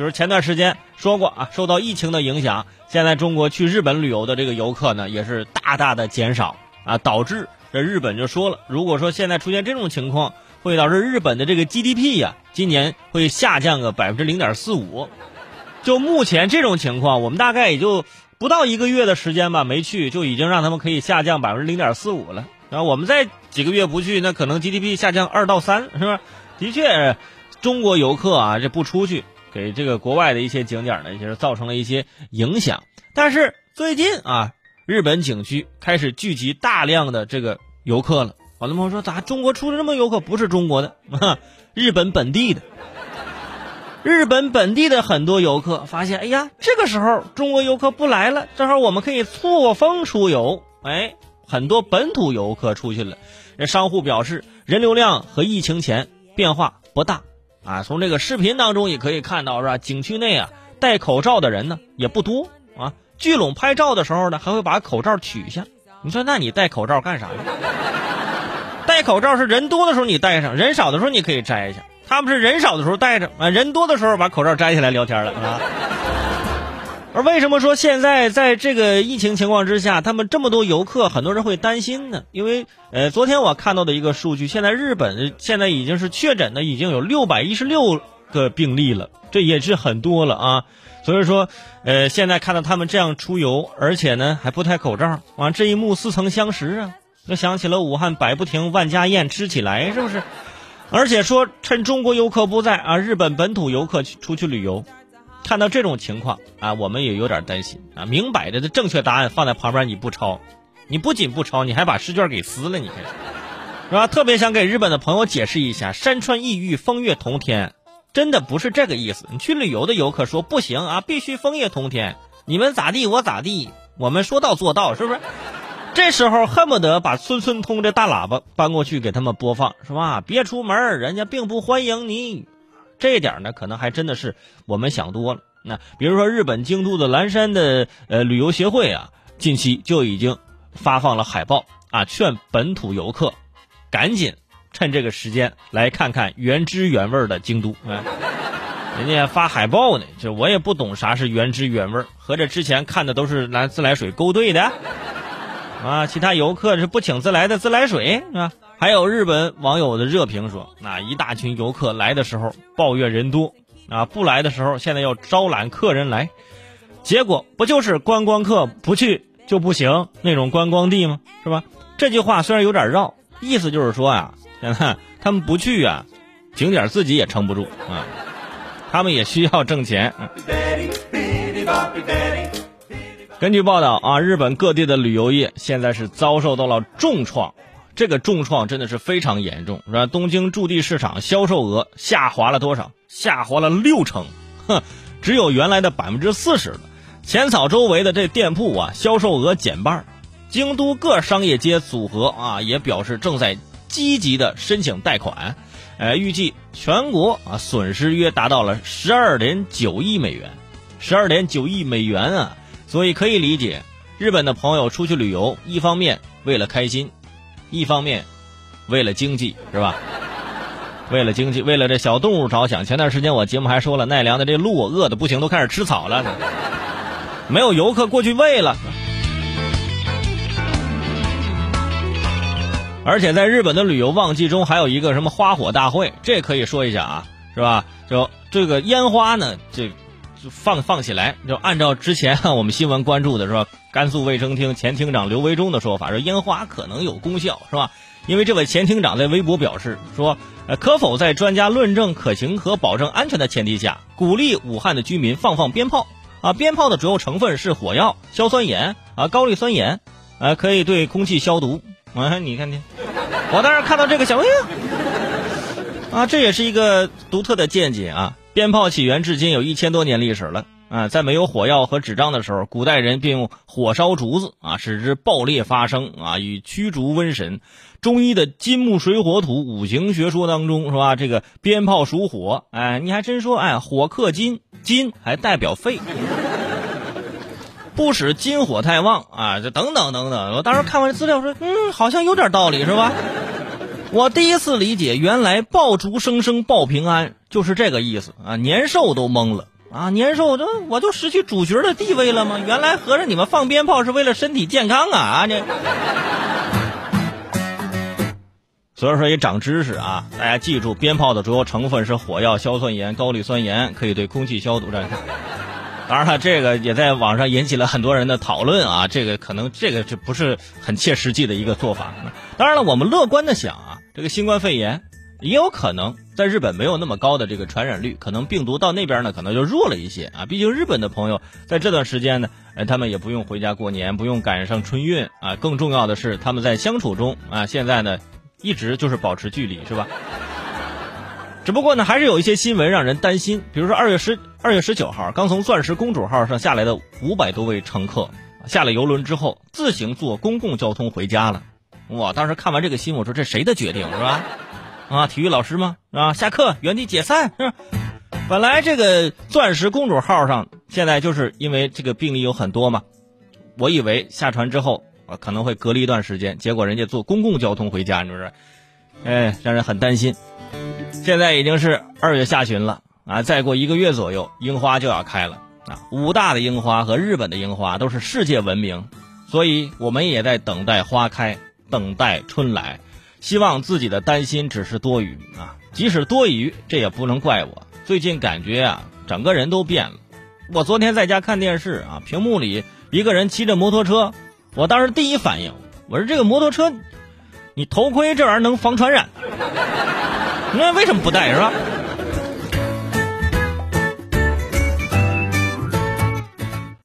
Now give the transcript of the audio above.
就是前段时间说过啊，受到疫情的影响，现在中国去日本旅游的这个游客呢，也是大大的减少啊，导致这日本就说了，如果说现在出现这种情况，会导致日本的这个 GDP 呀，今年会下降个百分之零点四五。就目前这种情况，我们大概也就不到一个月的时间吧，没去就已经让他们可以下降百分之零点四五了。然后我们再几个月不去，那可能 GDP 下降二到三，是吧？的确，中国游客啊，这不出去，给这个国外的一些景点呢，也是造成了一些影响。但是最近啊，日本景区开始聚集大量的这个游客了。好多朋友说，咋中国出了这么游客？不是中国的，日本本地的。日本本地的很多游客发现，哎呀，这个时候中国游客不来了，正好我们可以错峰出游。哎，很多本土游客出去了。这商户表示，人流量和疫情前变化不大啊。从这个视频当中也可以看到，是吧？景区内啊，戴口罩的人呢也不多啊。聚拢拍照的时候呢，还会把口罩取下。你说，那你戴口罩干啥？戴口罩是人多的时候你戴上，人少的时候你可以摘一下。他们是人少的时候戴着啊，人多的时候把口罩摘下来聊天了啊。而为什么说现在在这个疫情情况之下，他们这么多游客，很多人会担心呢？因为呃，昨天我看到的一个数据，现在日本现在已经是确诊的已经有六百一十六个病例了，这也是很多了啊。所以说，呃，现在看到他们这样出游，而且呢还不戴口罩，啊这一幕似曾相识啊，就想起了武汉百不停万家宴吃起来，是不是？而且说趁中国游客不在啊，日本本土游客去出去旅游，看到这种情况啊，我们也有点担心啊。明摆着的正确答案放在旁边，你不抄，你不仅不抄，你还把试卷给撕了，你看是吧？特别想给日本的朋友解释一下，山川异域，风月同天，真的不是这个意思。你去旅游的游客说不行啊，必须风月同天，你们咋地我咋地，我们说到做到，是不是？这时候恨不得把村村通这大喇叭搬过去给他们播放，是吧？别出门，人家并不欢迎你。这一点呢，可能还真的是我们想多了。那比如说日本京都的岚山的呃旅游协会啊，近期就已经发放了海报啊，劝本土游客赶紧趁这个时间来看看原汁原味的京都。啊。人家发海报呢，就我也不懂啥是原汁原味，合着之前看的都是拿自来水勾兑的。啊，其他游客是不请自来的自来水啊，还有日本网友的热评说，那一大群游客来的时候抱怨人多，啊不来的时候现在要招揽客人来，结果不就是观光客不去就不行那种观光地吗？是吧？这句话虽然有点绕，意思就是说啊，现 在他们不去啊，景点自己也撑不住啊，他们也需要挣钱。根据报道啊，日本各地的旅游业现在是遭受到了重创，这个重创真的是非常严重，是吧？东京驻地市场销售额下滑了多少？下滑了六成，哼，只有原来的百分之四十了。浅草周围的这店铺啊，销售额减半。京都各商业街组合啊，也表示正在积极的申请贷款，呃，预计全国啊损失约达到了十二点九亿美元，十二点九亿美元啊。所以可以理解，日本的朋友出去旅游，一方面为了开心，一方面为了经济，是吧？为了经济，为了这小动物着想。前段时间我节目还说了，奈良的这鹿饿的不行，都开始吃草了，没有游客过去喂了。而且在日本的旅游旺季中，还有一个什么花火大会，这可以说一下啊，是吧？就这个烟花呢，这。就放放起来，就按照之前我们新闻关注的是吧？甘肃卫生厅前厅长刘维忠的说法，说烟花可能有功效，是吧？因为这位前厅长在微博表示说，呃，可否在专家论证可行和保证安全的前提下，鼓励武汉的居民放放鞭炮？啊，鞭炮的主要成分是火药、硝酸盐啊、高氯酸盐，啊，可以对空气消毒。啊，你看听，我当时看到这个想，哎呀，啊，这也是一个独特的见解啊。鞭炮起源至今有一千多年历史了啊！在没有火药和纸张的时候，古代人便用火烧竹子啊，使之爆裂发声啊，以驱逐瘟神。中医的金木水火土五行学说当中是吧？这个鞭炮属火，哎，你还真说，哎，火克金，金还代表肺，不使金火太旺啊，这等等等等。我当时看完资料说，嗯，好像有点道理是吧？我第一次理解，原来爆竹声声报平安就是这个意思啊！年兽都懵了，啊，年兽，这我就失去主角的地位了吗？原来合着你们放鞭炮是为了身体健康啊啊 这。所以说也长知识啊！大家记住，鞭炮的主要成分是火药、硝酸盐、高氯酸盐，可以对空气消毒。这当然了，这个也在网上引起了很多人的讨论啊。这个可能这个这不是很切实际的一个做法。当然了，我们乐观的想啊，这个新冠肺炎也有可能在日本没有那么高的这个传染率，可能病毒到那边呢可能就弱了一些啊。毕竟日本的朋友在这段时间呢，哎，他们也不用回家过年，不用赶上春运啊。更重要的是，他们在相处中啊，现在呢。一直就是保持距离，是吧？只不过呢，还是有一些新闻让人担心。比如说，二月十二月十九号，刚从钻石公主号上下来的五百多位乘客，下了游轮之后，自行坐公共交通回家了。我！当时看完这个新闻，我说这谁的决定是吧？啊，体育老师吗？啊，下课原地解散是。本来这个钻石公主号上现在就是因为这个病例有很多嘛，我以为下船之后。可能会隔离一段时间，结果人家坐公共交通回家，你说是？哎，让人很担心。现在已经是二月下旬了啊，再过一个月左右，樱花就要开了啊。武大的樱花和日本的樱花都是世界闻名，所以我们也在等待花开，等待春来。希望自己的担心只是多余啊，即使多余，这也不能怪我。最近感觉啊，整个人都变了。我昨天在家看电视啊，屏幕里一个人骑着摩托车。我当时第一反应，我说这个摩托车，你头盔这玩意儿能防传染，那为什么不戴是吧？